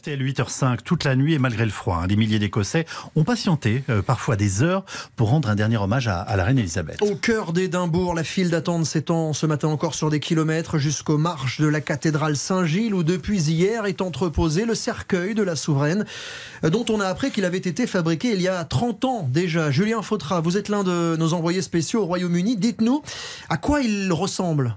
RTL 8h05 toute la nuit et malgré le froid, hein, des milliers d'Écossais ont patienté euh, parfois des heures pour rendre un dernier hommage à, la reine Elisabeth. Au cœur d'Édimbourg, la file d'attente s'étend ce matin encore sur des kilomètres jusqu'aux marches de la cathédrale Saint-Gilles où depuis hier est entreposé le cercueil de la souveraine euh, dont on a appris qu'il avait été fabriqué il y a 30 ans déjà. Julien Fautra, vous êtes l'un de nos envoyés spéciaux au Royaume-Uni. Dites-nous à quoi il ressemble?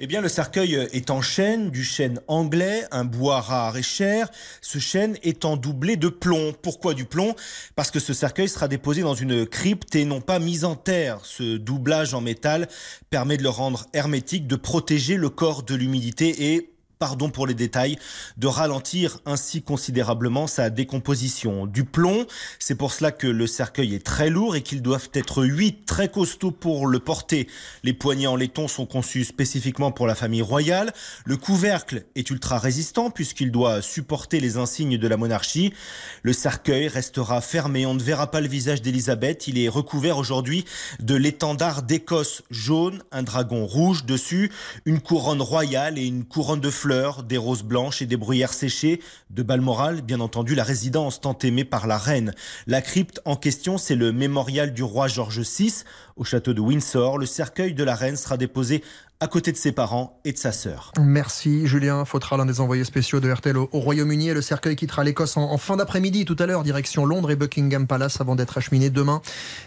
Eh bien, le cercueil est en chêne, du chêne anglais, un bois rare et cher. Ce chêne étant doublé de plomb. Pourquoi du plomb? Parce que ce cercueil sera déposé dans une crypte et non pas mis en terre. Ce doublage en métal permet de le rendre hermétique, de protéger le corps de l'humidité et pardon pour les détails, de ralentir ainsi considérablement sa décomposition. Du plomb, c'est pour cela que le cercueil est très lourd et qu'ils doivent être huit très costauds pour le porter. Les poignées en laiton sont conçus spécifiquement pour la famille royale. Le couvercle est ultra résistant puisqu'il doit supporter les insignes de la monarchie. Le cercueil restera fermé. On ne verra pas le visage d'Elisabeth. Il est recouvert aujourd'hui de l'étendard d'Écosse jaune, un dragon rouge dessus, une couronne royale et une couronne de fleurs des roses blanches et des bruyères séchées. De Balmoral, bien entendu, la résidence tant aimée par la reine. La crypte en question, c'est le mémorial du roi George VI au château de Windsor. Le cercueil de la reine sera déposé à côté de ses parents et de sa sœur. Merci Julien Faudra, l'un des envoyés spéciaux de RTL au, Royaume-Uni. Le cercueil quittera l'Écosse en, en, fin d'après-midi tout à l'heure, direction Londres et Buckingham Palace, avant d'être acheminé demain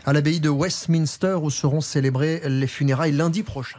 à l'abbaye de Westminster où seront célébrées les funérailles lundi prochain.